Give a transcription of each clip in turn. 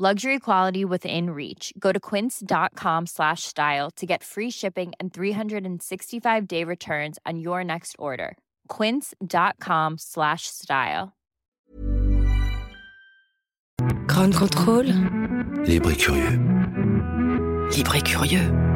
Luxury quality within reach. Go to quince.com slash style to get free shipping and 365 day returns on your next order. Quince.com slash style. Grand contrôle. Libre et curieux. Libre et curieux.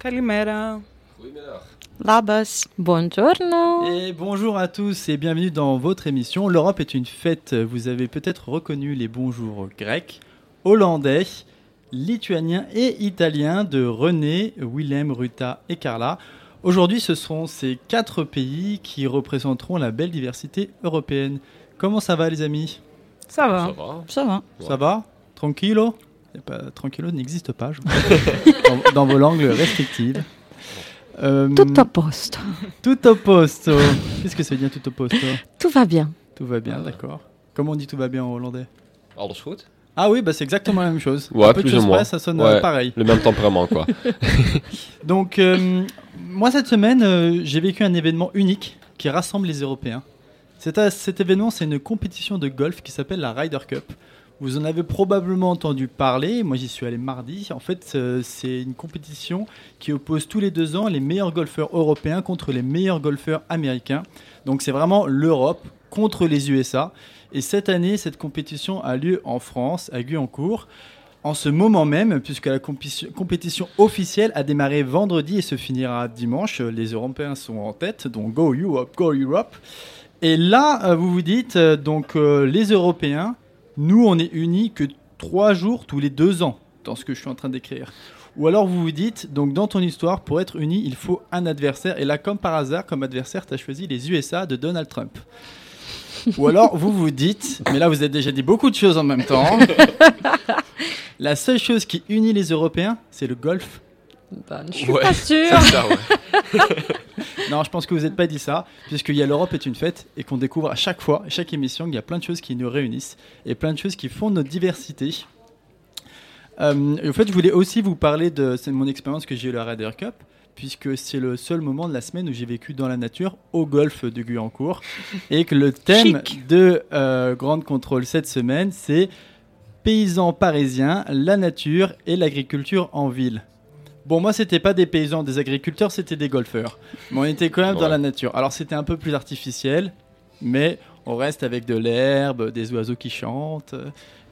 Kalimera. Labas. Buongiorno. Et bonjour à tous et bienvenue dans votre émission L'Europe est une fête. Vous avez peut-être reconnu les bonjours grecs, hollandais, lituaniens et italiens de René, Willem, Ruta et Carla. Aujourd'hui, ce seront ces quatre pays qui représenteront la belle diversité européenne. Comment ça va les amis? Ça va. Ça va. Ça va? Ça va? Tranquillo? Ben, Tranquillo n'existe pas, je vous dans, dans vos langues restrictives. Euh, Tout au poste. tout au posto. Qu'est-ce que ça veut dire tout au posto Tout va bien. Tout va bien, d'accord. Comment on dit tout va bien en hollandais? Alles goed Ah oui, bah c'est exactement la même chose. Ouais, Un peu de plus ou moins. près, ça sonne Ouais. euh, pareil. Le même tempérament, quoi. Donc, euh, moi cette semaine, euh, j'ai vécu un événement unique qui rassemble les Européens. Cet, cet événement, c'est une compétition de golf qui s'appelle la Ryder Cup. Vous en avez probablement entendu parler. Moi, j'y suis allé mardi. En fait, euh, c'est une compétition qui oppose tous les deux ans les meilleurs golfeurs européens contre les meilleurs golfeurs américains. Donc, c'est vraiment l'Europe contre les USA. Et cette année, cette compétition a lieu en France, à Guyancourt. En ce moment même, puisque la compétition- officielle a démarré vendredi et se finira dimanche, les Européens sont en tête, donc Go Europe, Go Europe. Et là, euh, vous vous dites, euh, donc euh, les Européens, nous on est unis que trois jours tous les deux ans, dans ce que je suis en train d'écrire. Ou alors vous vous dites, donc dans ton histoire, pour être unis, il faut un adversaire. Et là, comme par hasard, comme adversaire, tu as choisi les USA de Donald Trump. Ou alors vous vous dites, mais là vous avez déjà dit beaucoup de choses en même temps. La seule chose qui unit les Européens, c'est le golf. Ben, je suis Ouais. pas sûre. Non, je pense que vous n'êtes pas dit ça, puisqu'il y a l'Europe est une fête et qu'on découvre à chaque fois, à chaque émission, qu'il y a plein de choses qui nous réunissent et plein de choses qui font notre diversité. Euh, et en fait, je voulais aussi vous parler de mon expérience que j'ai eu à la Ryder Cup, puisque c'est le seul moment de la semaine où j'ai vécu dans la nature au golfe de Guyancourt et que le thème Chic. de euh, Grande Contrôle cette semaine, c'est paysans parisiens, la nature et l'agriculture en ville. Bon, moi, c'était pas des paysans, des agriculteurs, c'était des golfeurs. Mais on était quand même dans la nature. Alors, c'était un peu plus artificiel, mais on reste avec de l'herbe, des oiseaux qui chantent,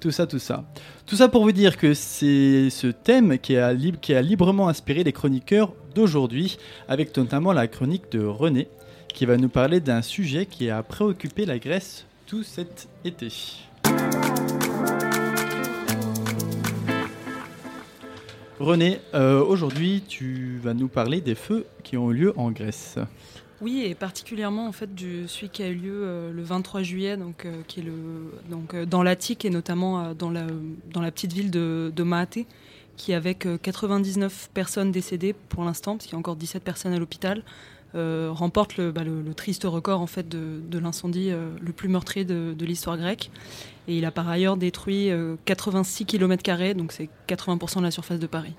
tout ça, tout ça. Tout ça pour vous dire que c'est ce thème qui a, lib- qui a librement inspiré les chroniqueurs d'aujourd'hui, avec notamment la chronique de René, qui va nous parler d'un sujet qui a préoccupé la Grèce tout cet été. René, euh, aujourd'hui tu vas nous parler des feux qui ont eu lieu en Grèce. Oui, et particulièrement en fait du celui qui a eu lieu euh, le 23 juillet, euh, dans l'Attique et notamment dans la petite ville de, de qui avec euh, 99 personnes décédées pour l'instant, parce qu'il y a encore 17 personnes à l'hôpital, remporte le, bah, le, triste record en fait de, l'incendie le plus meurtrier de l'histoire grecque. Et il a par ailleurs détruit euh, 86 km, donc c'est 80% de la surface de Paris.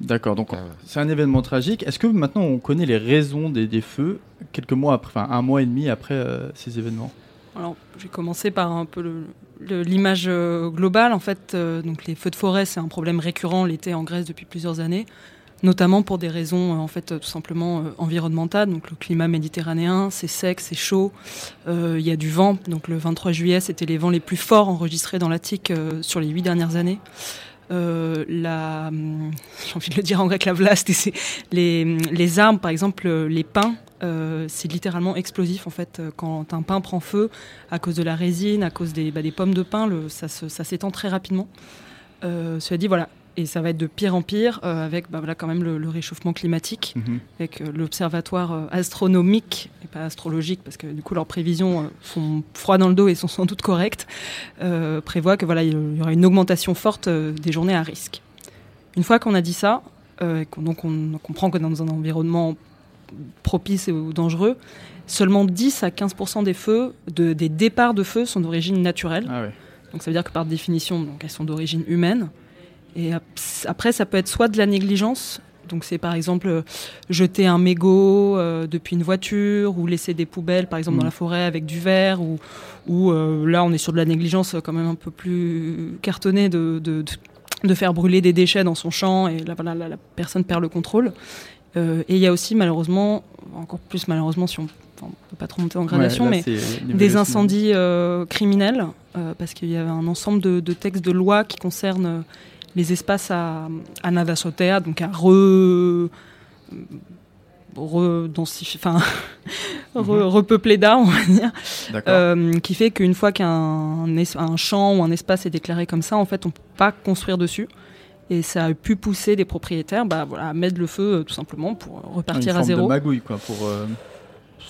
D'accord, donc Ah ouais. c'est un événement tragique. Est-ce que maintenant on connaît les raisons des, des feux quelques mois après, enfin un mois et demi après euh, ces événements? Alors, j'ai commencé par un peu l'image euh, globale. En fait, euh, donc les feux de forêt, c'est un problème récurrent l'été en Grèce depuis plusieurs années, notamment pour des raisons euh, en fait euh, tout simplement euh, environnementales. Donc le climat méditerranéen, c'est sec, c'est chaud, il y a du vent. Donc le 23 juillet, c'était les vents les plus forts enregistrés dans l'Attique sur les huit dernières années. Hum, j'ai envie de le dire en grec, la vlaste, et c'est les, les arbres, par exemple, les pins, c'est littéralement explosif en fait. Quand un pin prend feu, à cause de la résine, à cause des, bah, des pommes de pin, ça, s'étend très rapidement. Cela dit, voilà, Et ça va être de pire en pire euh, avec bah, voilà, quand même le, le réchauffement climatique, Mhm. avec euh, l'observatoire euh, astronomique et pas astrologique, parce que du coup leurs prévisions sont froides dans le dos et sont sans doute correctes, prévoit que voilà, il y aura une augmentation forte des journées à risque. Une fois qu'on a dit ça, et qu'on- donc on comprend que dans un environnement propice ou dangereux, seulement 10 à 15% des feux, de- des départs de feux sont d'origine naturelle. Ah ouais. Donc ça veut dire que par définition, donc, elles sont d'origine humaine. Et ap- après, ça peut être soit de la négligence, donc c'est par exemple euh, jeter un mégot euh, depuis une voiture ou laisser des poubelles, par exemple dans la forêt avec du verre, ou, ou euh, là on est sur de la négligence quand même un peu plus cartonnée de, de, de- de faire brûler des déchets dans son champ et là, voilà, la, la personne perd le contrôle. Euh, et il y a aussi malheureusement, encore plus malheureusement si on ne peut pas trop monter en gradation, Ouais, là, mais des de- incendies euh, criminels, euh, parce qu'il y avait un ensemble de, de textes de loi qui concernent les espaces à, à donc à re, redensifier, enfin, re- repeupler d'art, on va dire, euh, qui fait qu'une fois qu'un un champ ou un espace est déclaré comme ça, en fait, on peut pas construire dessus. Et ça a pu pousser des propriétaires bah, voilà, à mettre le feu euh, tout simplement pour Une repartir à zéro. de magouille, quoi, pour. euh,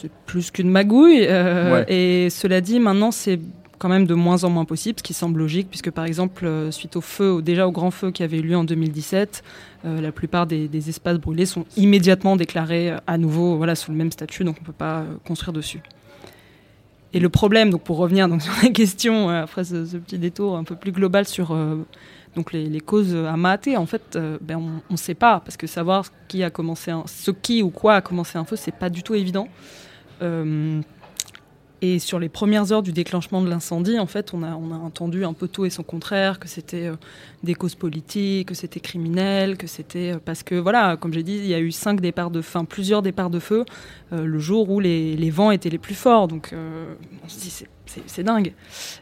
C'est plus qu'une magouille. euh, Ouais. Et cela dit, maintenant, c'est quand même de moins en moins possible, ce qui semble logique, puisque par exemple, euh, suite au feu, déjà au grand feu qui avait eu lieu en 2017, euh, la plupart des, espaces brûlés sont immédiatement déclarés euh, à nouveau voilà, sous le même statut, donc on ne peut pas construire dessus. Et le problème, donc pour revenir donc, sur la question, après ce, petit détour un peu plus global sur donc les, causes à mater, en fait, ben, on ne sait pas, parce que savoir qui a commencé un, ce qui ou quoi a commencé un feu, c'est pas du tout évident. Et sur les premières heures du déclenchement de l'incendie, en fait, on a, entendu un peu tout et son contraire, que c'était euh, des causes politiques, que c'était criminel, que c'était euh, parce que voilà, comme j'ai dit, il y a eu cinq départs de, fin, plusieurs départs de feu euh, le jour où les, les vents étaient les plus forts. Donc, on se dit c'est- c'est dingue.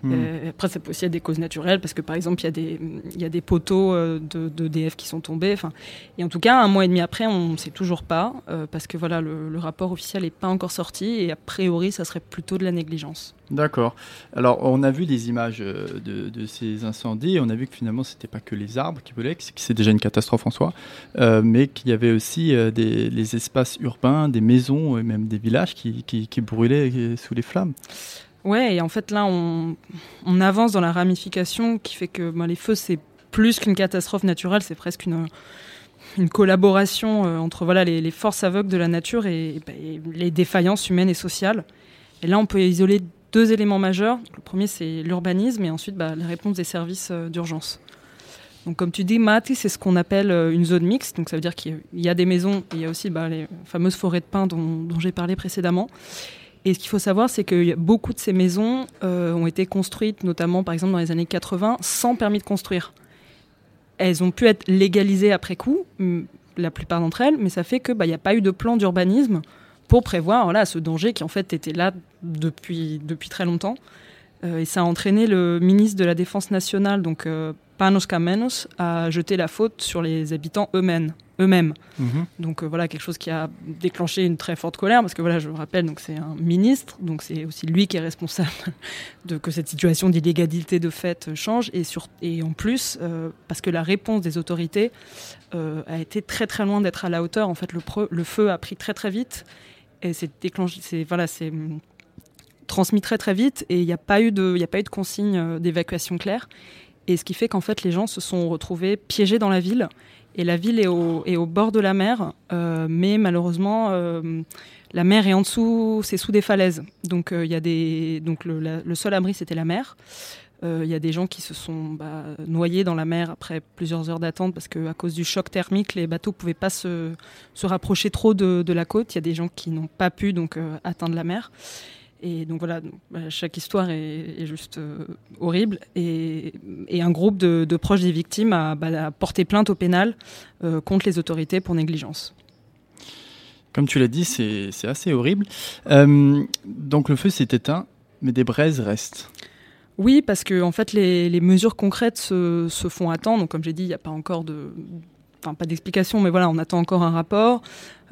hmm. Euh, après, ça peut aussi être des causes naturelles, parce que par exemple, il y a des, il y a des poteaux euh, de, de DF qui sont tombés. Enfin, et en tout cas, un mois et demi après, on ne sait toujours pas, euh, parce que voilà, le, le rapport officiel n'est pas encore sorti, et a priori, ça serait plutôt de la négligence. D'accord. Alors, on a vu des images de, de ces incendies et on a vu que finalement, c'était pas que les arbres qui brûlaient, que c'est- déjà une catastrophe en soi, euh, mais qu'il y avait aussi des, les espaces urbains, des maisons et même des villages qui, qui, qui brûlaient sous les flammes. Ouais, et en fait, là, on, avance dans la ramification qui fait que ben, les feux, c'est plus qu'une catastrophe naturelle, c'est presque une, collaboration euh, entre voilà, les, forces aveugles de la nature et, ben, et les défaillances humaines et sociales. Et là, on peut isoler deux éléments majeurs. Le premier, c'est l'urbanisme et ensuite bah, les réponses des services euh, d'urgence. Donc, comme tu dis, Mati, c'est ce qu'on appelle euh, une zone mixte. Donc, ça veut dire qu'il y a des maisons et il y a aussi bah, les fameuses forêts de pins dont j'ai parlé précédemment. Et ce qu'il faut savoir, c'est que beaucoup de ces maisons euh, ont été construites, notamment par exemple dans les années 80, sans permis de construire. Elles ont pu être légalisées après coup, la plupart d'entre elles, mais ça fait qu'il n'y a pas eu de plan d'urbanisme pour prévoir voilà, ce danger qui en fait était là depuis, depuis très longtemps. Euh, et ça a entraîné le ministre de la Défense nationale, donc euh, Panos Kamenos, à jeter la faute sur les habitants eux-mêmes. Eux-mêmes. Donc euh, voilà, quelque chose qui a déclenché une très forte colère, parce que voilà, je vous rappelle, donc c'est un ministre, donc c'est aussi lui qui est responsable de que cette situation d'illégalité de fait euh, change, et, sur, et en plus, euh, parce que la réponse des autorités euh, a été très très loin d'être à la hauteur. En fait, le, pre- le feu a pris très très vite, et c'est déclenché, c'est voilà, c'est hum, transmis très très vite, et il n'y a pas eu de, il a pas eu de consigne d'évacuation claire, et ce qui fait qu'en fait les gens se sont retrouvés piégés dans la ville. Et la ville est au, bord de la mer, euh, mais malheureusement, euh, la mer est en dessous, c'est sous des falaises. Donc euh, il y a donc le, seul abri c'était la mer. Il y a des gens qui se sont bah, noyés dans la mer après plusieurs heures d'attente parce qu'à cause du choc thermique, les bateaux pouvaient pas se, rapprocher trop de, la côte. Il y a des gens qui n'ont pas pu donc atteindre la mer. Et donc voilà, donc, bah, chaque histoire est, est juste euh, horrible. Et, et un groupe de, de proches des victimes a, bah, a porté plainte au pénal euh, contre les autorités pour négligence. Comme tu l'as dit, c'est c'est assez horrible. Euh, donc le feu s'est éteint, mais des braises restent. Oui, parce que en fait, les, les mesures concrètes se, se font attendre. Donc, comme j'ai dit, il n'y a pas encore de, enfin pas d'explication, mais voilà, on attend encore un rapport.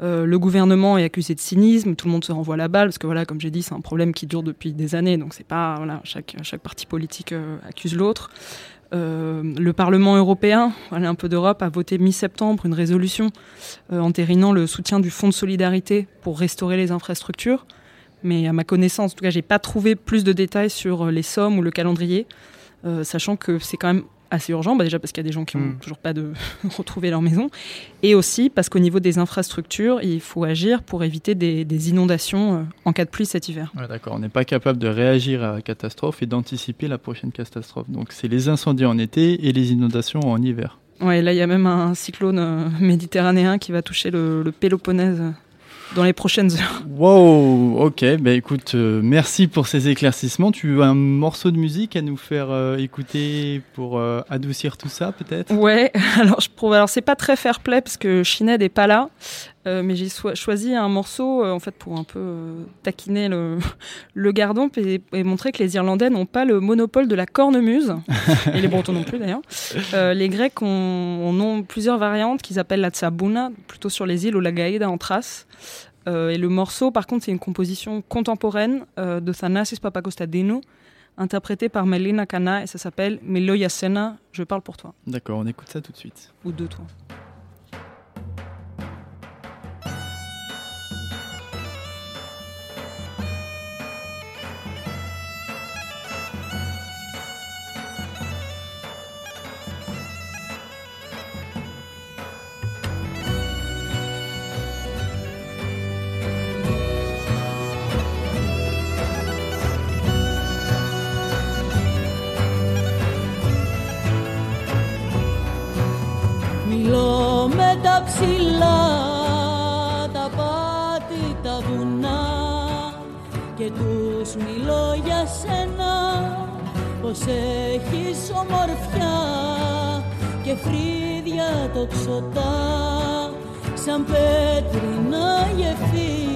Euh, le gouvernement est accusé de cynisme, tout le monde se renvoie la balle parce que voilà, comme j'ai dit, c'est un problème qui dure depuis des années. Donc, c'est pas voilà, chaque chaque parti politique euh, accuse l'autre. Euh, le Parlement européen, allez, un peu d'Europe, a voté mi-septembre une résolution entérinant le soutien du Fonds de solidarité pour restaurer les infrastructures. Mais à ma connaissance, en tout cas, j'ai pas trouvé plus de détails sur les sommes ou le calendrier, sachant que c'est quand même assez urgent, bah déjà parce qu'il y a des gens qui n'ont Mm. toujours pas de retrouvé leur maison, et aussi parce qu'au niveau des infrastructures, il faut agir pour éviter des, des inondations euh, en cas de pluie cet hiver. Ouais, D'accord, on n'est pas capable de réagir à la catastrophe et d'anticiper la prochaine catastrophe. Donc c'est les incendies en été et les inondations en hiver. Ouais, là il y a même un cyclone euh, méditerranéen qui va toucher le, le Péloponnèse euh, dans les prochaines heures. Wow, ok, bah écoute, euh, merci pour ces éclaircissements. Tu as un morceau de musique à nous faire euh, écouter pour euh, adoucir tout ça peut-être? Ouais, alors je prouve. Alors c'est pas très fair play parce que Shined est pas là, euh, mais j'ai choisi un morceau euh, en fait pour un peu euh, taquiner le, le gardon et, et montrer que les Irlandais n'ont pas le monopole de la cornemuse et les Bretons non plus d'ailleurs. Les Grecs ont, ont plusieurs variantes qu'ils appellent la tsabouna, plutôt sur les îles ou la gaïda en Thrace. Et le morceau, par contre, c'est une composition contemporaine de Thanasis Papakostadinu, interprétée par Melina Kana, et ça s'appelle Meloya Sena, je parle pour toi D'accord, on écoute ça tout de suite. ou de toi. Πως έχεις ομορφιά και φρύδια τοξωτά σαν πέτρινα γεφύρια.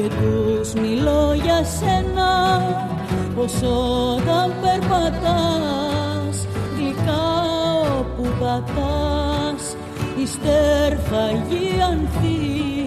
Και τους μιλώ για σένα πως όταν περπατάς γλυκά όπου πατάς η στέρφαγη ανθίζει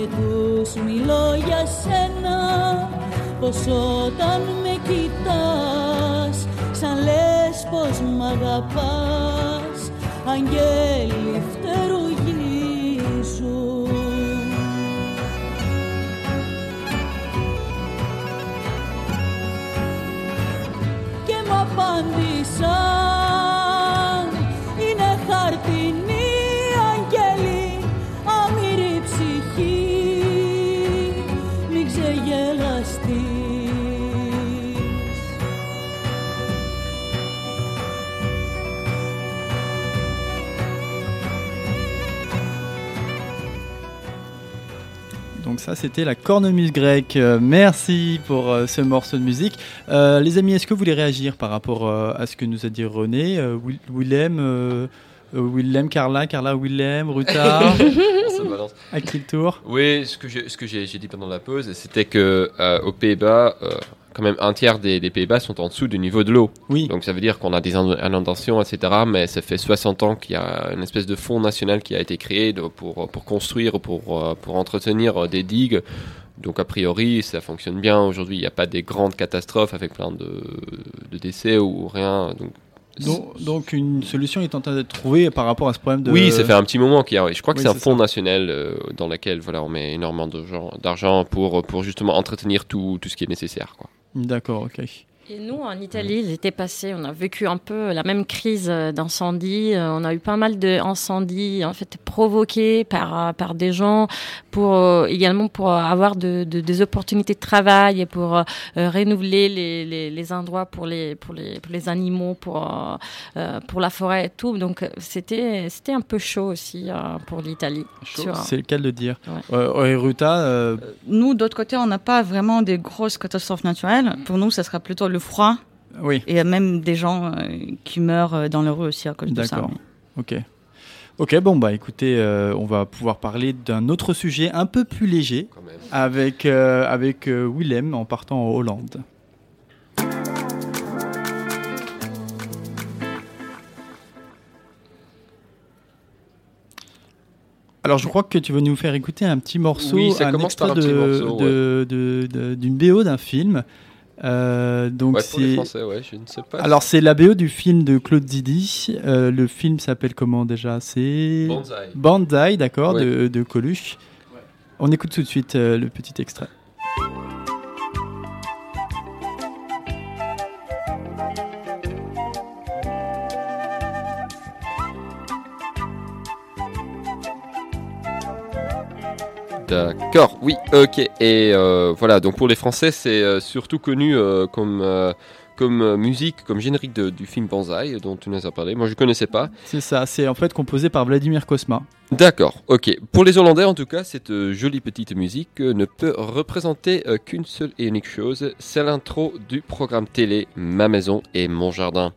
και τους μιλώ για σένα πως όταν με κοιτάς σαν λες πως μ' αγαπάς αγγέλοι φτερουγίζουν και μ' απάντησαν ça, c'était la cornemuse grecque. Euh, merci pour euh, ce morceau de musique. Euh, les amis, est-ce que vous voulez réagir par rapport euh, à ce que nous a dit René Euh, Will- Willem, Willem, Carla, Carla, Willem, Ruta, à qui le tour? Oui, ce que j'ai dit pendant la pause, c'était que euh, aux Pays-Bas, euh, quand même un tiers des, des Pays-Bas sont en dessous du niveau de l'eau. Oui, Donc ça veut dire qu'on a des inondations, etc. Mais ça fait 60 ans qu'il y a une espèce de fonds national qui a été créé de- pour, pour construire, pour, euh, pour entretenir euh, des digues. Donc a priori, ça fonctionne bien. Aujourd'hui, il n'y a pas des grandes catastrophes avec plein de, de décès ou rien. Donc, donc, donc une solution est en train d'être trouvée par rapport à ce problème de... Oui, ça fait un petit moment qu'il y a. Je crois que Oui, c'est un fonds ça. national euh, dans lequel voilà, on met énormément d'argent- d'argent pour, pour justement entretenir tout, tout ce qui est nécessaire. Quoi. D'accord, ok. Et nous, en Italie, l'été passé, on a vécu un peu la même crise euh, d'incendie. Euh, On a eu pas mal d'incendies en fait provoqués par euh, par des gens pour également pour avoir de, de- des opportunités de travail et pour euh, renouveler les, les, les endroits pour les pour les pour les animaux, pour euh, pour la forêt et tout. Donc c'était c'était un peu chaud aussi euh, pour l'Italie. C'est le cas de le dire. Ouais. Euh, Ruta, euh, Nous, d'autre côté, on n'a pas vraiment des grosses catastrophes naturelles. Pour nous, ça sera plutôt le froid oui, et même des gens euh, qui meurent euh, dans la rue aussi à cause de ça. D'accord. ok. Ok, bon, bah écoutez, euh, on va pouvoir parler d'un autre sujet un peu plus léger avec, euh, avec euh, Willem en partant en Hollande. Alors je crois que tu veux nous faire écouter un petit morceau, Oui, ça un commence par extrait un petit de- morceau, de- de- de- d'une BO d'un film. Euh, donc Ouais, c'est Français, ouais, je ne sais pas. alors c'est la BO du film de Claude Zidi. Euh, le film s'appelle comment déjà? C'est Banzai. Bandai, d'accord, Ouais. de, de Coluche. On écoute tout de suite euh, le petit extrait. D'accord, oui, ok. Et euh, voilà, donc pour les Français, c'est euh, surtout connu euh, comme, euh, comme musique, comme générique de- du film Banzai, dont tu nous as parlé. Moi, je connaissais pas. C'est ça, c'est en fait composé par Vladimir Kosma. D'accord, ok. Pour les Hollandais, en tout cas, cette jolie petite musique ne peut représenter qu'une seule et unique chose, c'est l'intro du programme télé Ma maison et mon jardin.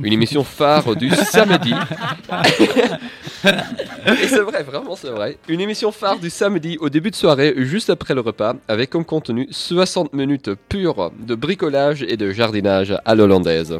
Une émission phare du samedi. et c'est vrai, vraiment c'est vrai. Une émission phare du samedi au début de soirée, juste après le repas, avec comme contenu 60 minutes pures de bricolage et de jardinage à l'hollandaise.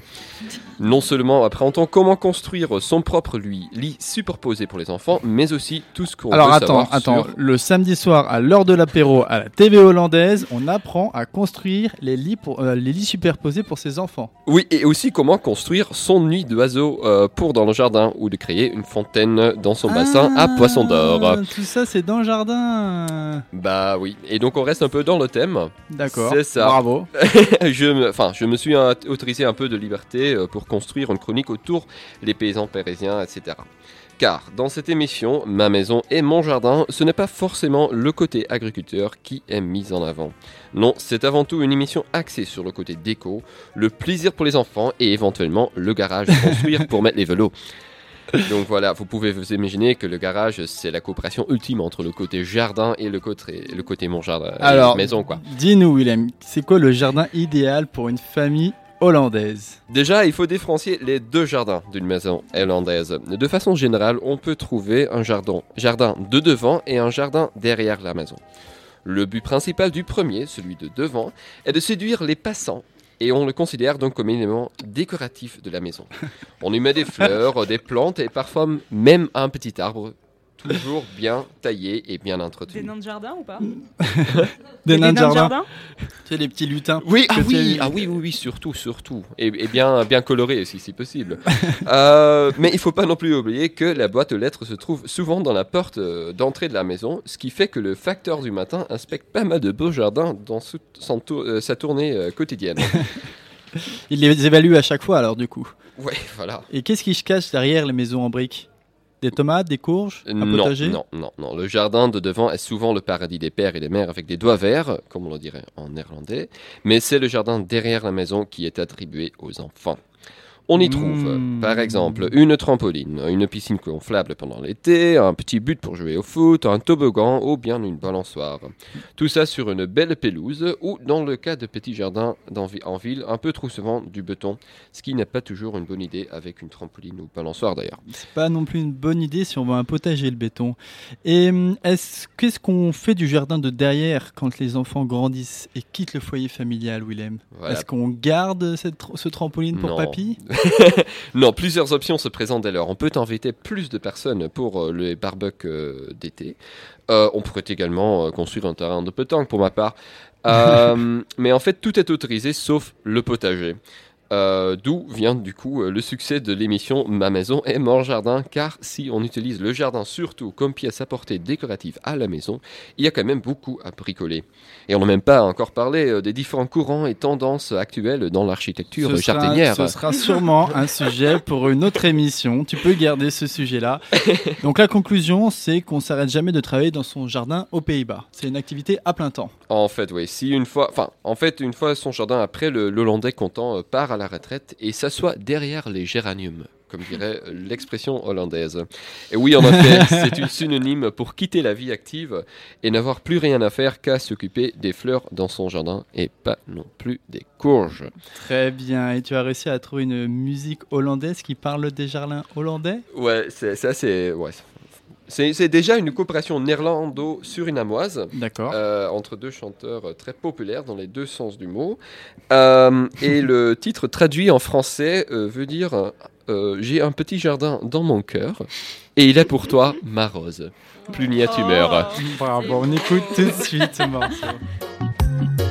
Non seulement apprend-on comment construire son propre lit, lit superposé pour les enfants, mais aussi tout ce qu'on Alors veut attends, savoir attends, sur- le samedi soir à l'heure de l'apéro à la TV hollandaise, on apprend à construire les lits, pour, euh, les lits superposés pour ses enfants. Oui, et aussi comment construire son nid d'oiseau euh, pour dans le jardin ou de créer une fontaine dans son bassin à poissons d'or. Ah, Tout ça c'est dans le jardin. Bah oui, et donc on reste un peu dans le thème. D'accord. C'est ça. Bravo. je, me, enfin, je me suis autorisé un peu de liberté euh, pour construire une chronique autour des paysans parisiens, etc. Car dans cette émission, ma maison et mon jardin, ce n'est pas forcément le côté agriculteur qui est mis en avant. Non, c'est avant tout une émission axée sur le côté déco, le plaisir pour les enfants et éventuellement le garage à construire pour mettre les vélos. Donc voilà, vous pouvez vous imaginer que le garage, c'est la coopération ultime entre le côté jardin et le côté, le côté mon jardin, Alors, maison quoi. dis-nous Willem, c'est quoi le jardin idéal pour une famille hollandaise? Déjà, il faut différencier les deux jardins d'une maison hollandaise. De façon générale, on peut trouver un jardin, jardin de devant et un jardin derrière la maison. Le but principal du premier, celui de devant, est de séduire les passants et on le considère donc comme élément décoratif de la maison. On y met des fleurs, des plantes et parfois même un petit arbre, toujours bien taillé et bien Des entretenu. nains de jardin ou pas Des nains de jardin. jardin Tu sais, les petits lutins. Oui, ah oui, ah oui, oui, oui, surtout, surtout. Et, et bien, bien coloré aussi, si possible. Euh, mais il faut pas non plus oublier que la boîte aux lettres se trouve souvent dans la porte euh, d'entrée de la maison, ce qui fait que le facteur du matin inspecte pas mal de beaux jardins dans tour- euh, sa tournée euh, quotidienne. Il les évalue à chaque fois alors du coup. ouais, voilà. Et qu'est-ce qui se cache derrière les maisons en briques? Des tomates, des courges, un non, potager non, non, non. Le jardin de devant est souvent le paradis des pères et des mères avec des doigts verts, comme on le dirait en néerlandais. Mais c'est le jardin derrière la maison qui est attribué aux enfants. On y trouve, Mmh. par exemple, une trampoline, une piscine gonflable pendant l'été, un petit but pour jouer au foot, un toboggan ou bien une balançoire. Tout ça sur une belle pelouse ou, dans le cas de petits jardins en ville, un peu trop souvent du béton, ce qui n'est pas toujours une bonne idée avec une trampoline ou balançoire d'ailleurs. C'est pas non plus une bonne idée si on veut un potager le béton. Et est-ce qu'est-ce qu'on fait du jardin de derrière quand les enfants grandissent et quittent le foyer familial, Willem? Voilà. Est-ce qu'on garde cette ce trampoline pour Non. papy? Non, plusieurs options se présentent dès lors. On peut inviter plus de personnes pour euh, les barbecues euh, d'été. Euh, on pourrait également construire un terrain de pétanque pour ma part. Euh, mais en fait, tout est autorisé sauf le potager. Euh, D'où vient du coup euh, le succès de l'émission Ma maison est mon jardin, car si on utilise le jardin surtout comme pièce à portée décorative à la maison, il y a quand même beaucoup à bricoler. Et on n'a même pas encore parlé euh, des différents courants et tendances actuelles dans l'architecture ce sera, jardinière. ce sera sûrement un sujet pour une autre émission. Tu peux garder ce sujet-là. Donc la conclusion, c'est qu'on s'arrête jamais de travailler dans son jardin aux Pays-Bas. C'est une activité à plein temps. En fait, oui. Si une fois, enfin, en fait, une fois son jardin après, le le Hollandais content euh, part à la retraite et s'assoit derrière les géraniums, comme dirait euh, l'expression hollandaise. Et oui, en effet, c'est une synonyme pour quitter la vie active et n'avoir plus rien à faire qu'à s'occuper des fleurs dans son jardin et pas non plus des courges. Très bien. Et tu as réussi à trouver une musique hollandaise qui parle des jardins hollandais? Ouais, c'est ça, c'est ouais. C'est déjà une coopération néerlando-surinamoise. Euh, entre deux chanteurs euh, très populaires dans les deux sens du mot. Euh, et le titre traduit en français euh, veut dire J'ai un petit jardin dans mon cœur et il est pour toi ma rose. Plus a-tu meurs. Bravo, on écoute tout de suite ce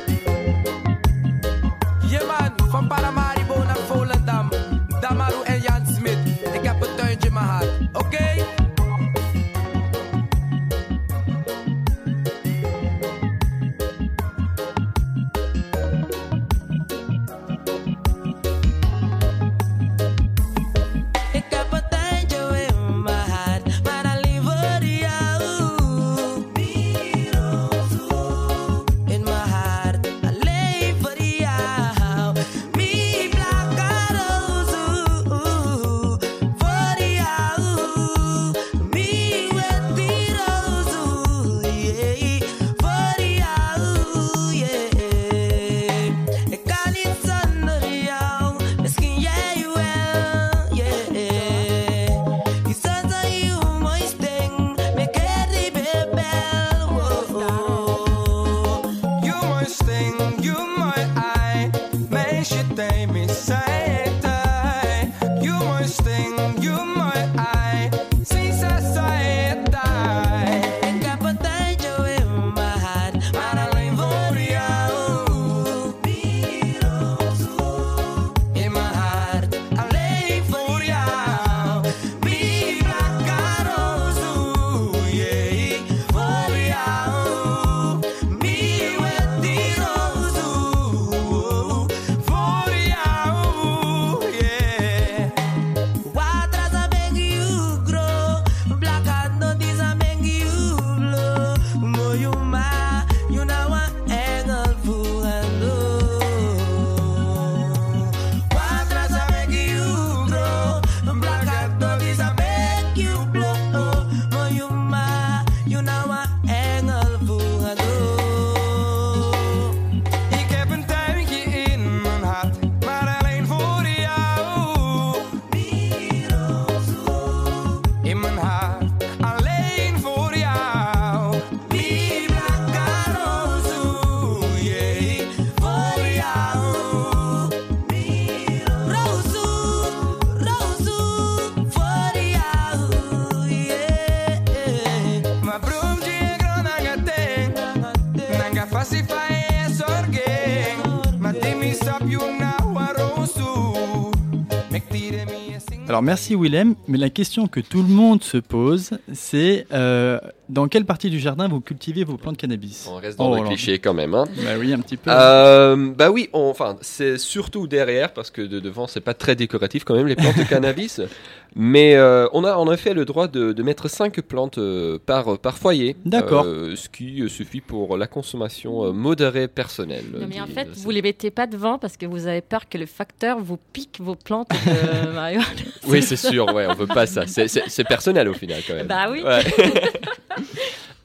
Alors merci Willem, mais la question que tout le monde se pose, c'est euh, Dans quelle partie du jardin vous cultivez vos plantes de cannabis? On reste dans Oh, le cliché quand même. Hein. Bah oui, un petit peu. Euh, bah oui, on- enfin, c'est surtout derrière parce que de devant, c'est pas très décoratif quand même les plantes de cannabis. Mais euh, on a en effet le droit de, de mettre 5 plantes euh, par, par foyer. D'accord. Euh, ce qui euh, suffit pour la consommation euh, modérée personnelle. Non, mais en fait, vous les mettez pas devant parce que vous avez peur que le facteur vous pique vos plantes de marijuana. Oui, c'est sûr, ouais, on veut pas ça. C'est- personnel au final quand même. Bah oui. Ouais.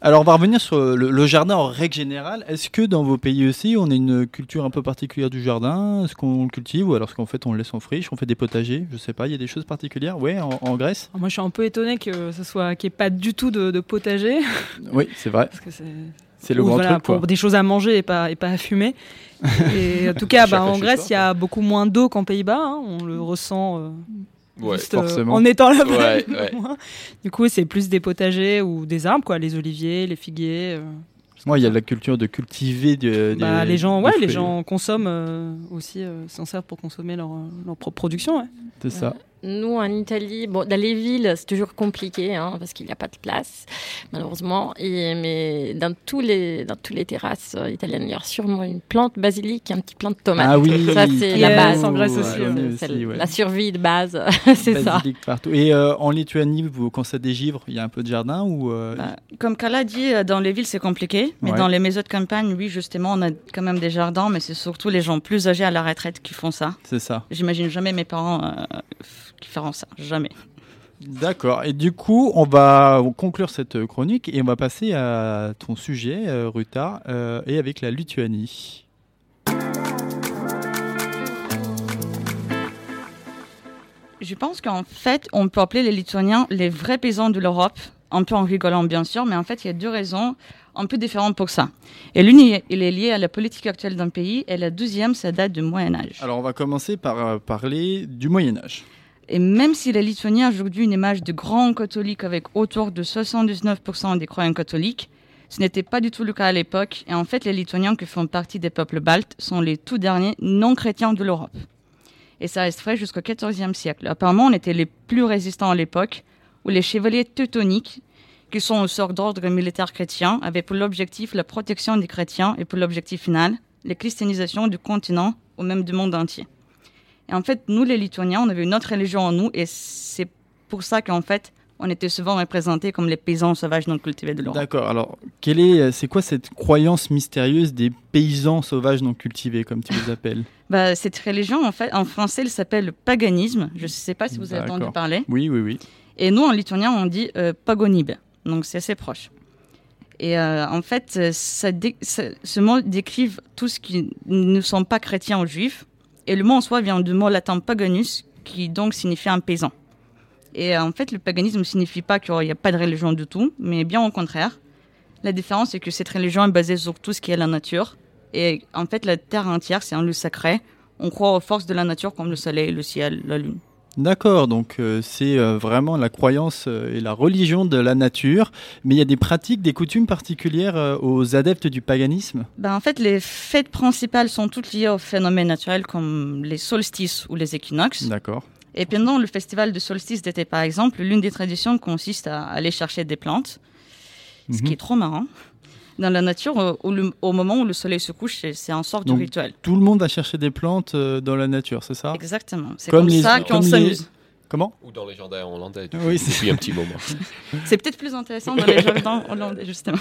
Alors, on va revenir sur le, le jardin en règle générale. Est-ce que dans vos pays aussi, on a une culture un peu particulière du jardin? Est-ce qu'on le cultive ou alors est-ce qu'en fait on le laisse en friche On fait des potagers? Je sais pas, il y a des choses particulières? Ouais, en, en Grèce? Alors moi, je suis un peu étonné que ce soit qu'il n'y ait pas du tout de, de potager, Oui, c'est vrai. parce que c'est C'est le ou grand voilà, truc. quoi. pour des choses à manger et pas et pas à fumer. Et en tout cas, bah, en Grèce, il y a beaucoup moins d'eau qu'en Pays-Bas. hein, on le ressent. euh, Ouais. juste, euh, forcément. en étant là-bas. Ouais, ouais. Du coup, c'est plus des potagers ou des arbres, quoi, les oliviers, les figuiers. euh. Moi, il y a la culture de cultiver de, Bah, des- les gens, des ouais, les gens consomment euh, aussi, euh, s'en servent pour consommer leur, euh, leur propre production. ouais. C'est ça. Nous, en Italie, bon, dans les villes, c'est toujours compliqué hein, parce qu'il n'y a pas de place, malheureusement. Et, mais dans, tous les, dans tous les terrasses euh, italiennes, il y a sûrement une plante basilic, un petit plant de tomate. Ah oui, ça, c'est Yes, la base. en Grèce Ouais, aussi, on ouais. est C'est aussi, ouais. la survie de base, c'est ça. Basilic partout. Et euh, en Lituanie, vous, quand ça dégivre, il y a un peu de jardin ou euh, Bah, comme Carla dit, euh, dans les villes, c'est compliqué. Mais Ouais. dans les maisons de campagne, oui, justement, on a quand même des jardins. Mais c'est surtout les gens plus âgés à la retraite qui font ça. c'est ça J'imagine jamais mes parents euh, qui feront ça. Jamais. D'accord. Et du coup, on va conclure cette chronique et on va passer à ton sujet, euh, Ruta, euh, et avec la Lituanie. Je pense qu'en fait, on peut appeler les Lituaniens les vrais paysans de l'Europe, un peu en rigolant bien sûr, mais en fait, il y a deux raisons un peu différentes pour ça. Et l'une, il est liée à la politique actuelle d'un pays, et la deuxième, ça date du Moyen Âge. Alors, on va commencer par euh, parler du Moyen Âge. Et même si les Lituaniens ont aujourd'hui une image de grands catholiques avec autour de 79% des croyants catholiques, ce n'était pas du tout le cas à l'époque. Et en fait, les Lituaniens qui font partie des peuples baltes sont les tout derniers non-chrétiens de l'Europe. Et ça reste vrai jusqu'au XIVe siècle. Apparemment, on était les plus résistants à l'époque, où les chevaliers teutoniques, qui sont une sorte d'ordre militaire chrétien, avaient pour l'objectif la protection des chrétiens et pour l'objectif final, la christianisation du continent ou même du monde entier. Et en fait, nous, les Lituaniens, on avait une autre religion en nous, et c'est pour ça qu'en fait, on était souvent représentés comme les paysans sauvages non cultivés de l'Europe. D'accord. Alors, quelle est, euh, c'est quoi cette croyance mystérieuse des paysans sauvages non cultivés, comme tu les appelles? Bah, cette religion, en fait, en français, elle s'appelle le paganisme. Je ne sais pas si vous avez entendu parler. Oui, oui, oui. Et nous, en lituanien, on dit euh, pagonib. Donc, c'est assez proche. Et euh, en fait, euh, ça- ce mot décrive tout ce qui ne sont pas chrétiens ou juifs. Et le mot en soi vient du mot latin paganus, qui donc signifie un paysan. Et euh, en fait, le paganisme ne signifie pas qu'il n'y a pas de religion du tout, mais bien au contraire. La différence, c'est que cette religion est basée sur tout ce qui est la nature. Et en fait, la terre entière, c'est un lieu sacré. On croit aux forces de la nature comme le soleil, le ciel, la lune. D'accord, donc euh, c'est euh, vraiment la croyance euh, et la religion de la nature, mais il y a des pratiques, des coutumes particulières aux adeptes du paganisme? Ben, en fait, les fêtes principales sont toutes liées aux phénomènes naturels comme les solstices ou les équinoxes. D'accord. Et pendant le festival de solstice d'été, par exemple, l'une des traditions consiste à aller chercher des plantes, ce Mhm. qui est trop marrant. Dans la nature, au, au- le- au moment où le soleil se couche, c'est- un sort Donc, de rituel. Tout le monde va chercher des plantes euh, dans la nature, c'est ça? Exactement. C'est Comme comme, les- ça qu'on s'amuse. Comment? Ou dans les jardins hollandais Oui, c'est depuis un petit moment. C'est peut-être plus intéressant dans les jardins hollandais, justement.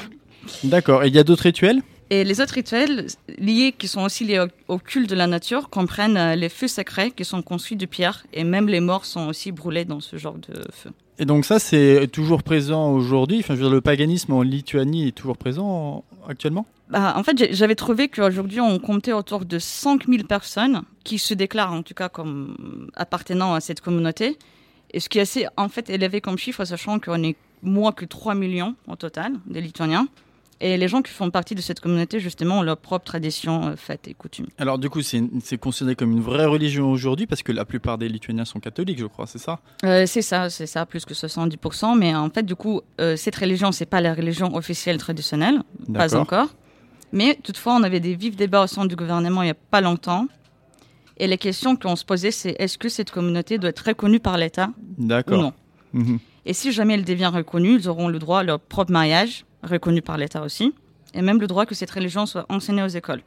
D'accord. Et il y a d'autres rituels? Et les autres rituels liés, qui sont aussi liés au, au culte de la nature, comprennent euh, les feux sacrés qui sont construits de pierre, et même les morts sont aussi brûlés dans ce genre de feu. Et donc ça, c'est toujours présent aujourd'hui? Enfin, le paganisme en Lituanie est toujours présent en- actuellement? Bah, en fait, j'avais trouvé qu'aujourd'hui, on comptait autour de 5000 personnes qui se déclarent en tout cas comme appartenant à cette communauté. Et ce qui est assez en fait élevé comme chiffre, sachant qu'on est moins que 3 millions au total des Lituaniens. Et les gens qui font partie de cette communauté, justement, ont leurs propres traditions, euh, fêtes et coutumes. Alors du coup, c'est considéré comme une vraie religion aujourd'hui parce que la plupart des Lituaniens sont catholiques, je crois, c'est ça? Euh, c'est ça, c'est ça, plus que 70%. Mais en fait, du coup, euh, cette religion, c'est pas la religion officielle traditionnelle, pas encore. Mais toutefois, on avait des vifs débats au sein du gouvernement il n'y a pas longtemps. Et les questions qu'on se posait, c'est est-ce que cette communauté doit être reconnue par l'État ou D'accord. non? Mhm. Et si jamais elle devient reconnue, ils auront le droit à leur propre mariage, reconnu par l'État aussi, et même le droit que cette religion soit enseignée aux écoles.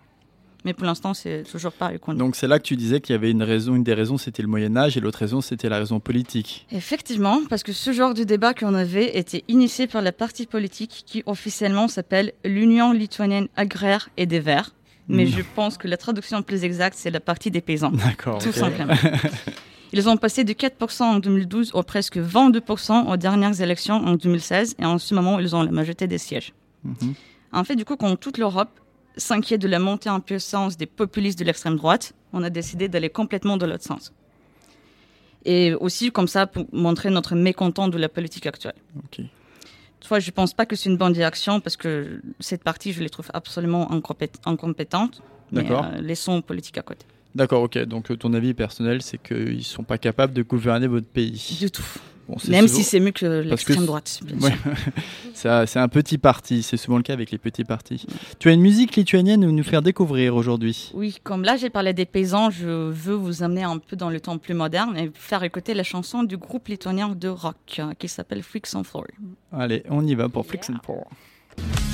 Mais pour l'instant, c'est toujours pas reconnu. Donc c'est là que tu disais qu'il y avait une raison, une des raisons c'était le Moyen Âge et l'autre raison c'était la raison politique. Effectivement, parce que ce genre de débat qu'on avait était initié par la partie politique qui officiellement s'appelle l'Union lituanienne agraire et des Verts. Mais je pense que la traduction plus exacte, c'est la partie des paysans. D'accord. Tout simplement. Ils ont passé de 4% en 2012 au presque 22% aux dernières élections en 2016 et en ce moment, ils ont la majorité des sièges. Mhm. En fait, du coup, quand toute l'Europe s'inquiète de la montée en puissance des populistes de l'extrême droite, on a décidé d'aller complètement de l'autre sens. Et aussi, comme ça, pour montrer notre mécontent de la politique actuelle. Toutefois, je ne pense pas que c'est une bonne direction parce que cette partie, je les trouve absolument incompét- incompétentes. Mais D'accord. euh, laissons politique à côté. D'accord, ok. Donc euh, ton avis personnel c'est qu'ils ne sont pas capables de gouverner votre pays. Du tout. Bon, Même souvent- si c'est mieux que l'extrême droite, Ouais. c'est un- petit parti, c'est souvent le cas avec les petits partis. Tu as une musique lituanienne à nous faire découvrir aujourd'hui. Oui, comme là j'ai parlé des paysans, je veux vous amener un peu dans le temps plus moderne et faire écouter la chanson du groupe lituanien de rock euh, qui s'appelle Freaks on Floor. Allez, on y va pour Flix and Pour. I'm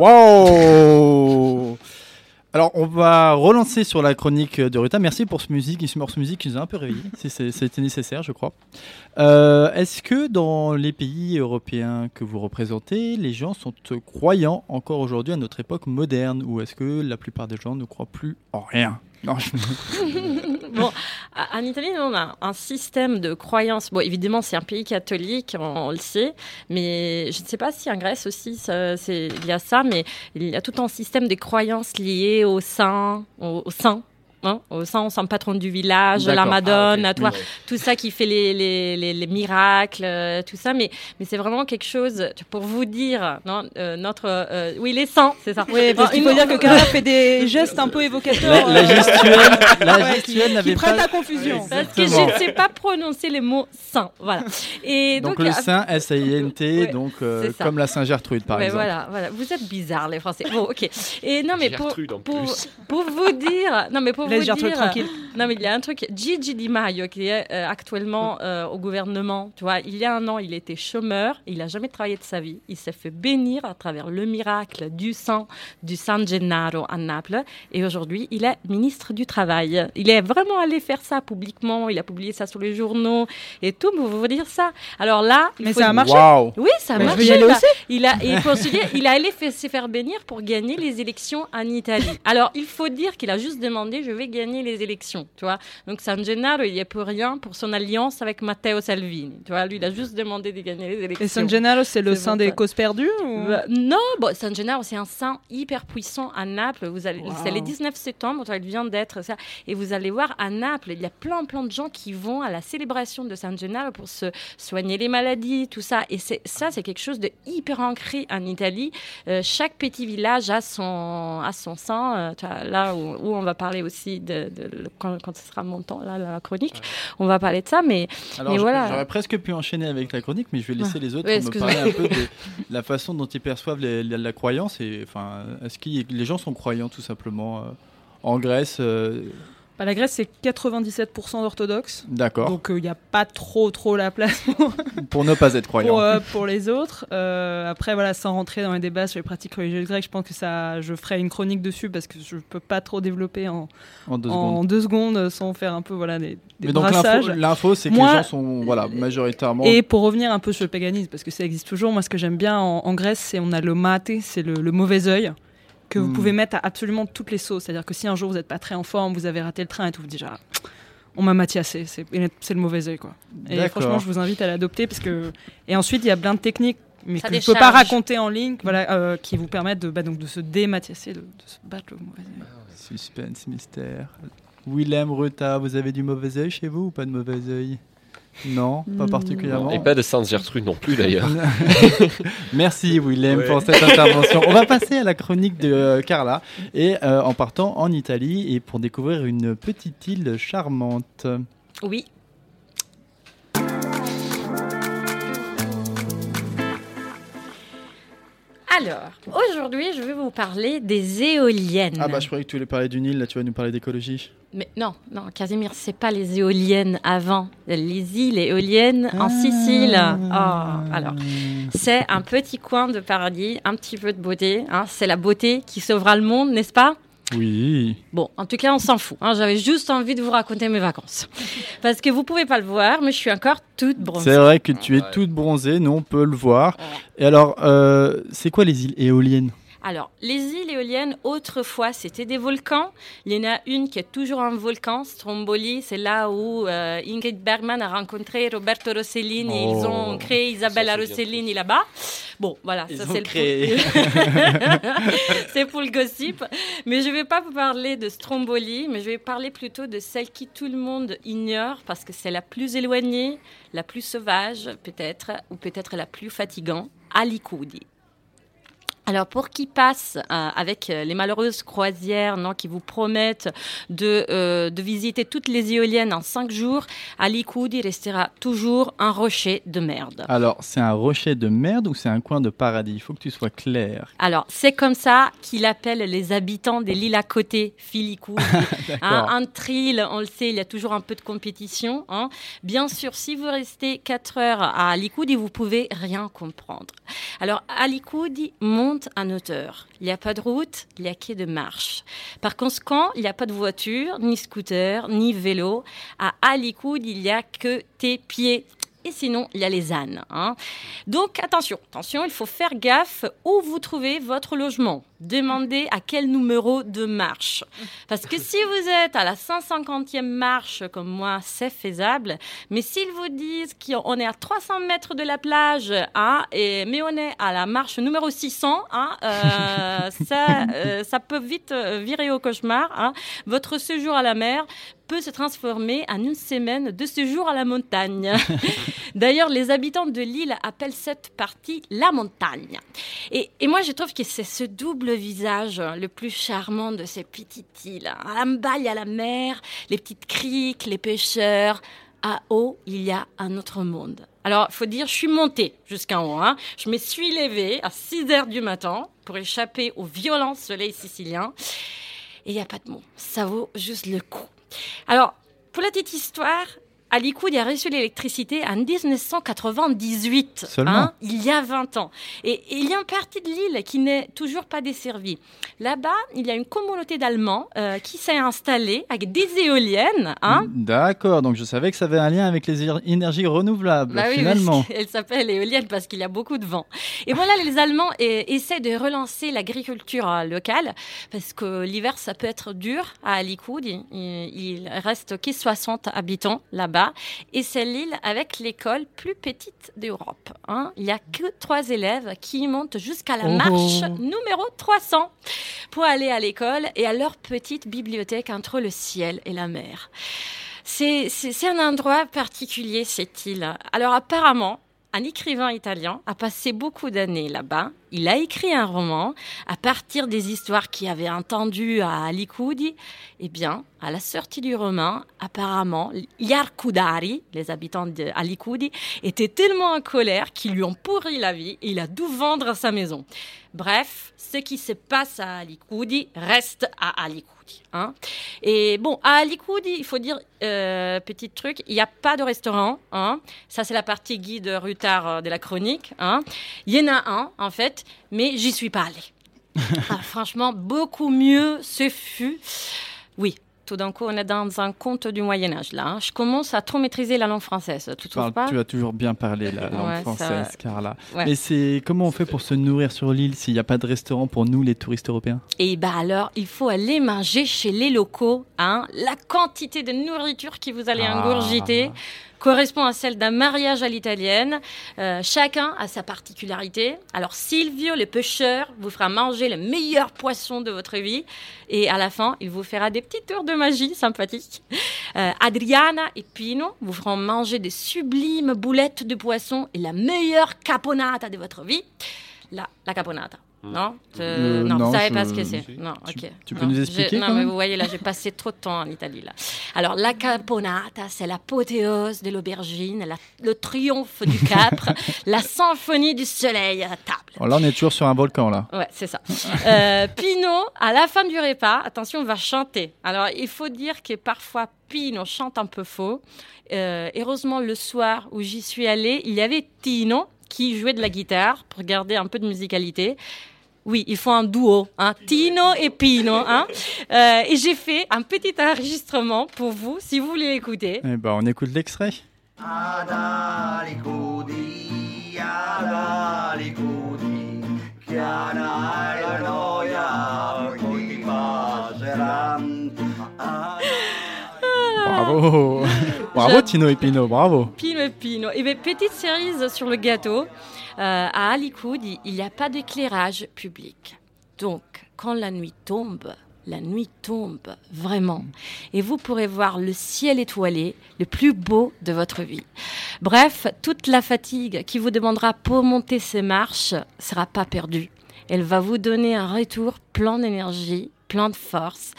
Wow Alors, on va relancer sur la chronique de Ruta. Merci pour ce musique, ce morceau musique qui nous a un peu réveillés. si c'était nécessaire, je crois. Euh, Est-ce que dans les pays européens que vous représentez, les gens sont croyants encore aujourd'hui à notre époque moderne Ou est-ce que la plupart des gens ne croient plus en rien? Non, je- bon, en Italie, on a un système de croyances. Bon, évidemment, c'est un pays catholique, on, le sait, mais je ne sais pas si en Grèce aussi, il y a ça, mais il y a tout un système de croyances liées au saint, au saint. Hein, au saint, au saint patron du village, la D'accord. Madone, Ah, toi, Oui. tout ça qui fait les, les, les, les miracles, euh, tout ça, mais, mais c'est vraiment quelque chose, pour vous dire, non, euh, notre... euh, oui, les saints, c'est ça. Oui, parce qu'il faut dire que Cara fait des gestes un peu évoquateurs. la, la gestuelle, la ouais, gestuelle qui, n'avait qui prête pas. à confusion. Parce que je ne sais pas prononcer les mots saints. Voilà. Et Donc, donc, le Saint, S-A-I-N-T, Ouais, donc euh, comme la Saint-Gertrude par Ouais, exemple. voilà, voilà. Vous êtes bizarres, les Français. Bon, ok. Et non, mais pour, en pour, plus. pour vous dire, non, mais pour Dire, tranquille. non, mais il y a un truc. Gigi Di Maio, qui est euh, actuellement euh, au gouvernement, tu vois, il y a un an, il était chômeur, il n'a jamais travaillé de sa vie. Il s'est fait bénir à travers le miracle du sang du San Gennaro à Naples. Et aujourd'hui, il est ministre du Travail. Il est vraiment allé faire ça publiquement. Il a publié ça sur les journaux et tout. Mais vous vous dire ça. Alors là, il Mais faut ça a marché. Waouh oui, ça Mais je marche. veux y aller aussi. Il a, et pour se dire, il a allé fait- se faire bénir pour gagner les élections en Italie. Alors, il faut dire qu'il a juste demandé, je vais gagner les élections, tu vois. Donc, San Gennaro, il n'y a pour rien pour son alliance avec Matteo Salvini, tu vois. Lui, il a juste demandé de gagner les élections. Et San Gennaro, c'est le saint des causes perdues ou... Euh, non, bon, San Gennaro, c'est un saint hyper puissant à Naples. Vous allez, Wow. c'est le 19 septembre, il vient d'être ça. Et vous allez voir à Naples, il y a plein, plein de gens qui vont à la célébration de San Gennaro pour se soigner les maladies, tout ça. Et c'est, ça, c'est quelque chose de hyper ancré en Italie. Euh, chaque petit village a son, a son saint. Euh, là où, où on va parler aussi de, de- de- quand, quand ce sera mon temps, là, la chronique, on va parler de ça. Mais Alors, Mais je- voilà. j'aurais presque pu enchaîner avec la chronique, mais je vais laisser les autres Ouais, me parler un peu de la façon dont ils perçoivent les- la, la croyance. Et enfin, est-ce que les gens sont croyants tout simplement euh, en Grèce euh, Bah, la Grèce, c'est 97% d'orthodoxes. D'accord. Donc il n'y a pas trop trop la place pour, Pour ne pas être croyant. pour, euh, pour les autres. Euh, après, voilà, sans rentrer dans les débats sur les pratiques religieuses grecques, je pense que ça, je ferai une chronique dessus parce que je peux pas trop développer en, en deux en secondes. deux secondes sans faire un peu voilà, des, des Mais donc l'info, l'info, c'est que Moi- les gens sont voilà, majoritairement. Et pour revenir un peu sur le paganisme, parce que ça existe toujours, moi ce que j'aime bien en, en Grèce, c'est on a le maté, c'est le, le mauvais œil que vous Hmm. pouvez mettre à absolument toutes les sauces. C'est-à-dire que si un jour vous n'êtes pas très en forme, vous avez raté le train et tout, vous dites ah, on m'a matiassé, c'est le mauvais œil quoi. Et franchement, je vous invite à l'adopter parce que et ensuite il y a plein de techniques mais Ça que je peux pas raconter en ligne, voilà, euh, qui vous permettent de, bah, donc de se dématiasser, de, de se battre le mauvais œil. Suspense, mystère. Willem, Ruta, vous avez du mauvais œil chez vous ou pas de mauvais œil? Non, pas particulièrement. Et pas de Sainte Gertrude non plus d'ailleurs. Merci Willem Ouais. pour cette intervention. On va passer à la chronique de euh, Carla et euh, en partant en Italie et pour découvrir une petite île charmante. oui, Alors, aujourd'hui, je vais vous parler des éoliennes. Ah bah je croyais que tu voulais parler d'une île, là tu vas nous parler d'écologie. Mais non, non, Casimir, c'est pas les éoliennes avant. Les îles éoliennes en Sicile. Ah. Oh, alors, c'est un petit coin de paradis, un petit peu de beauté. hein. C'est la beauté qui sauvera le monde, n'est-ce pas? Oui. Bon, en tout cas, on s'en fout. hein. J'avais juste envie de vous raconter mes vacances. Parce que vous pouvez pas le voir, mais je suis encore toute bronzée. C'est vrai que tu es Ouais. toute bronzée, nous on peut le voir. Et alors, euh, c'est quoi les îles éoliennes? Alors, les îles éoliennes, autrefois, c'était des volcans. Il y en a une qui est toujours un volcan, Stromboli. C'est là où euh, Ingrid Bergman a rencontré Roberto Rossellini. et Ils ont Oh, créé Isabella Rossellini là-bas. Bon, voilà, Ils ça c'est le créé. c'est pour le gossip. Mais je ne vais pas vous parler de Stromboli, mais je vais parler plutôt de celle qui tout le monde ignore parce que c'est la plus éloignée, la plus sauvage peut-être, ou peut-être la plus fatigante, Alicudi. Alors pour qui passe euh, avec euh, les malheureuses croisières non, qui vous promettent de, euh, de visiter toutes les éoliennes en cinq jours, Alicudi restera toujours un rocher de merde. Alors, c'est un rocher de merde ou c'est un coin de paradis? Il faut que tu sois clair. Alors, c'est comme ça qu'il appelle les habitants des l'île à côté. Hein, entre îles, on le sait, il y a toujours un peu de compétition. hein. Bien sûr, si vous restez 4 heures à Likoudi, vous pouvez rien comprendre. Alors, Alikoudi monte en hauteur. Il n'y a pas de route, il n'y a que de marche. Par conséquent, il n'y a pas de voiture, ni scooter, ni vélo. À Alikoudi, il n'y a que tes pieds. Et sinon, il y a les ânes. hein. Donc, attention, attention, il faut faire gaffe où vous trouvez votre logement. Demandez à quel numéro de marche. Parce que si vous êtes à la 150e marche, comme moi, c'est faisable. Mais s'ils vous disent qu'on est à 300 mètres de la plage, hein, et, mais on est à la marche numéro 600, hein, euh, ça, euh, ça peut vite euh, virer au cauchemar. hein. Votre séjour à la mer peut se transformer en une semaine de séjour à la montagne. D'ailleurs, les habitants de l'île appellent cette partie la montagne. Et, et moi, je trouve que c'est ce double visage le plus charmant de ces petites îles. En bas, il y a la mer, les petites criques, les pêcheurs. À haut, il y a un autre monde. Alors, faut dire, je suis montée jusqu'en haut. hein. Je me suis levée à 6 heures du matin pour échapper au violent soleil sicilien. Et il n'y a pas de mots. Ça vaut juste le coup. Alors, pour la petite histoire, Alikoud a reçu l'électricité en 1998, Seulement hein, il y a 20 ans. Et, et il y a une partie de l'île qui n'est toujours pas desservie. Là-bas, il y a une communauté d'Allemands euh, qui s'est installée avec des éoliennes. Hein, D'accord, donc je savais que ça avait un lien avec les éner- énergies renouvelables, Bah finalement. qu'elle s'appelle éolienne parce qu'il y a beaucoup de vent. Et voilà, les Allemands eh, essaient de relancer l'agriculture euh, locale parce que l'hiver, ça peut être dur à Alikoud. Il, il reste que 60 habitants là-bas. Et c'est l'île avec l'école plus petite d'Europe. hein. Il n'y a que trois élèves qui montent jusqu'à la Oh. marche numéro 300 pour aller à l'école et à leur petite bibliothèque entre le ciel et la mer. C'est un endroit particulier, cette île. Alors apparemment, un écrivain italien a passé beaucoup d'années là-bas. Il a écrit un roman à partir des histoires qu'il avait entendues à Alicudi. Eh bien, à la sortie du roman, apparemment, gli les habitants d'Alicudi, étaient tellement en colère qu'ils lui ont pourri la vie et il a dû vendre sa maison. Bref, ce qui se passe à Alicudi reste à Hein. Et bon, à Alicudi, il faut dire, euh, petit truc, il n'y a pas de restaurant. hein. Ça, c'est la partie guide Rutard euh, de la chronique. hein. Il y en a un, en fait, mais j'y suis pas allée. Ah, franchement, beaucoup mieux ce fut. Oui, tout d'un coup, on est dans un conte du Moyen-Âge, là. hein. Je commence à trop maîtriser la langue française, tu Tu, parles- pas tu as toujours bien parlé la langue Ouais, ça française, va. Carla. Ouais. Mais c'est comment on fait pour se nourrir sur l'île s'il n'y a pas de restaurant pour nous, les touristes européens? Et bah alors, il faut aller manger chez les locaux. Hein. La quantité de nourriture que vous allez Ah. ingurgiter correspond à celle d'un mariage à l'italienne. Euh, chacun a sa particularité. Alors Silvio, le pêcheur, vous fera manger le meilleur poisson de votre vie. Et à la fin, il vous fera des petits tours de magie sympathiques. Euh, Adriana et Pino vous feront manger des sublimes boulettes de poisson et la meilleure caponata de votre vie. La, la caponata. Non, Euh, non, non, vous savez je- pas ce que si. c'est. Non, Tu- ok. tu peux Non, nous je- expliquer Non, mais vous voyez là, j'ai passé trop de temps en Italie là. Alors la caponata, c'est l'apothéose de l'aubergine, la- le triomphe du capre, la symphonie du soleil à la table. Oh, Là, on est toujours sur un volcan, là. Ouais, c'est ça. Euh, Pino, à la fin du repas, attention, va chanter. Alors, il faut dire que parfois, Pino chante un peu faux. Euh, heureusement, le soir où j'y suis allée, il y avait Tino qui jouait de la guitare pour garder un peu de musicalité. Oui, il faut un duo, hein, Tino et Pino. Hein. Euh, et j'ai fait un petit enregistrement pour vous, si vous voulez l'écouter. Eh ben, on écoute l'extrait. Bravo Bravo, Tino et Pino, bravo Pino et Pino. Et bien, petite cerise sur le gâteau. Euh, à Alikoud, il n'y a pas d'éclairage public. Donc, quand la nuit tombe, la nuit tombe vraiment. Et vous pourrez voir le ciel étoilé, le plus beau de votre vie. Bref, toute la fatigue qui vous demandera pour monter ces marches sera pas perdue. Elle va vous donner un retour plein d'énergie, plein de force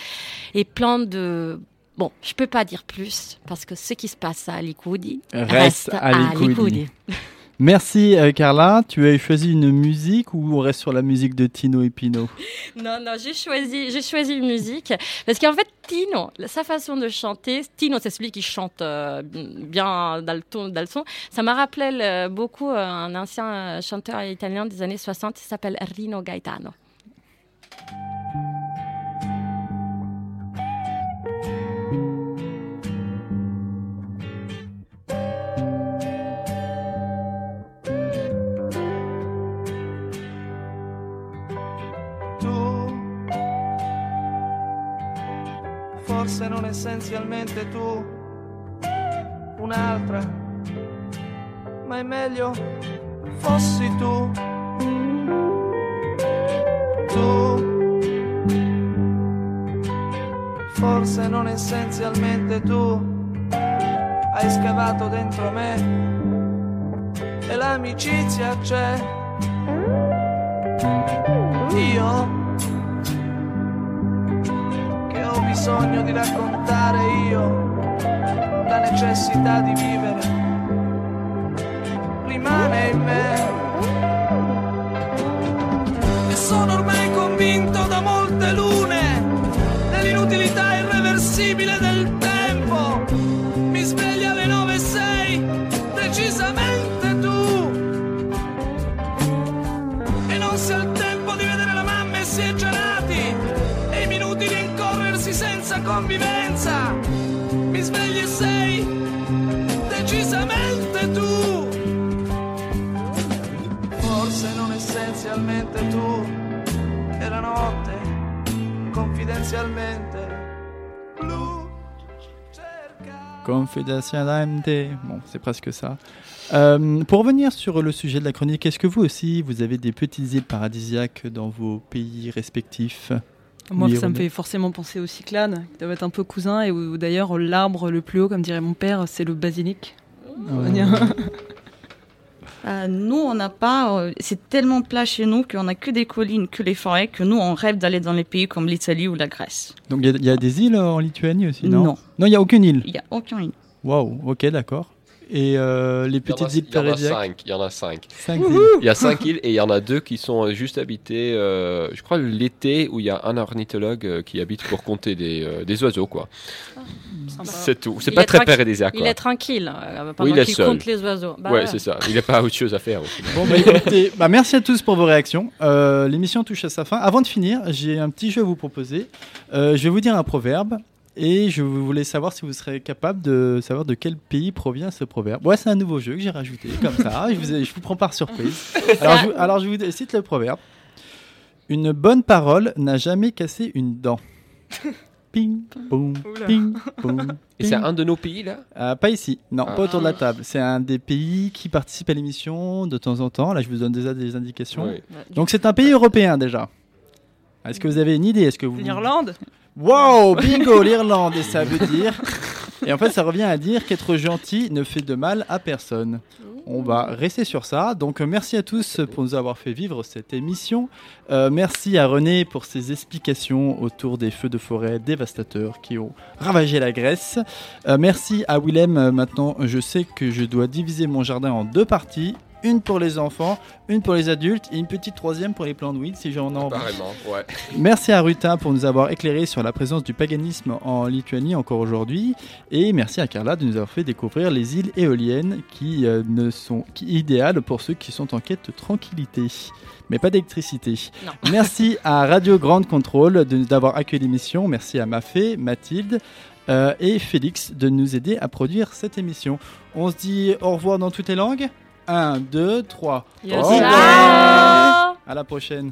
et plein de... Bon, je peux pas dire plus parce que ce qui se passe à Alikoudi Reste à Alicudi. Merci euh, Carla. Tu as choisi une musique ou on reste sur la musique de Tino et Pino? Non, non, j'ai choisi, j'ai choisi une musique parce qu'en fait, Tino, sa façon de chanter, Tino, c'est celui qui chante euh, bien dans le son. Ça m'a rappelé le- beaucoup euh, un ancien euh, chanteur italien des années 60 qui s'appelle Rino Gaetano. Forse non essenzialmente tu un'altra ma è meglio fossi tu. Tu forse non essenzialmente tu hai scavato dentro me e l'amicizia c'è. Io bisogno di raccontare io la necessità di vivere. Rimane in me. E sono ormai convinto da molte lune dell'inutilità irreversibile del convivenza. Mi svegli e sei decisamente tu. Forse non essenzialmente tu. E la notte confidenzialmente. Blu Confidentialmente. Bon, c'est presque ça. Euh, pour revenir sur le sujet de la chronique, est-ce que vous aussi, vous avez des petites îles paradisiaques dans vos pays respectifs? Moi, ça me fait forcément penser aux cyclades, qui doivent être un peu cousins, et où, d'ailleurs l'arbre le plus haut, comme dirait mon père, c'est le basilic. Ouais. Euh, nous, on n'a pas. euh, c'est tellement plat chez nous qu'on n'a que des collines, que les forêts, que nous, on rêve d'aller dans les pays comme l'Italie ou la Grèce. Donc il y a- il y, a des îles en Lituanie aussi, non? Non. Non, il n'y a aucune île? Il n'y a aucun île. Waouh, ok, d'accord. Et euh, les petites îles il y en a paradisiaques cinq. Il y en a cinq. Il y a cinq îles et il y en a deux qui sont euh, juste habitées, euh, je crois, l'été où il y a un ornithologue qui habite pour compter des, euh, des oiseaux, quoi. C'est tout. C'est pas très paradisiaque, Il est tranquille euh, pendant Oui, il est qu'il compte les oiseaux. Bah, ouais, c'est ça. Il n'a pas autre chose à faire. aussi. Bon, bah, écoutez, bah, merci à tous pour vos réactions. Euh, L'émission touche à sa fin. Avant de finir, j'ai un petit jeu à vous proposer. Euh, je vais vous dire un proverbe et je voulais savoir si vous serez capable de savoir de quel pays provient ce proverbe. Ouais, c'est un nouveau jeu que j'ai rajouté comme ça. je, vous ai- je vous prends par surprise. Alors je, vous- alors, je vous cite le proverbe. Une bonne parole n'a jamais cassé une dent. Ping, boum, ping, boum. Et c'est ping. un de nos pays, là? Euh, Pas ici, non, Ah. pas autour de la table. C'est un des pays qui participe à l'émission de temps en temps. Là, je vous donne déjà des indications. Oui. Donc, c'est un pays européen déjà. Est-ce que vous avez une idée? Est-ce que vous L'Irlande Wow, bingo, l'Irlande, et ça veut dire. Et en fait, ça revient à dire qu'être gentil ne fait de mal à personne. On va rester sur ça. Donc, euh, merci à tous pour nous avoir fait vivre cette émission. Euh, merci à René pour ses explications autour des feux de forêt dévastateurs qui ont ravagé la Grèce. Euh, merci à Willem. Maintenant, je sais que je dois diviser mon jardin en deux parties. Une pour les enfants, une pour les adultes et une petite troisième pour les plants de weed si j'en ai envie. Apparemment, ouais. Merci à Ruta pour nous avoir éclairé sur la présence du paganisme en Lituanie encore aujourd'hui. Et merci à Carla de nous avoir fait découvrir les îles éoliennes qui euh, ne sont qui, idéales pour ceux qui sont en quête de tranquillité. Mais pas d'électricité. Non. Merci à Radio Grande Contrôle de- d'avoir accueilli l'émission. Merci à Mafé, Mathilde euh, et Félix de nous aider à produire cette émission. On se dit au revoir dans toutes les langues 1, 2, 3. Yes. Au revoir. Ciao. À la prochaine.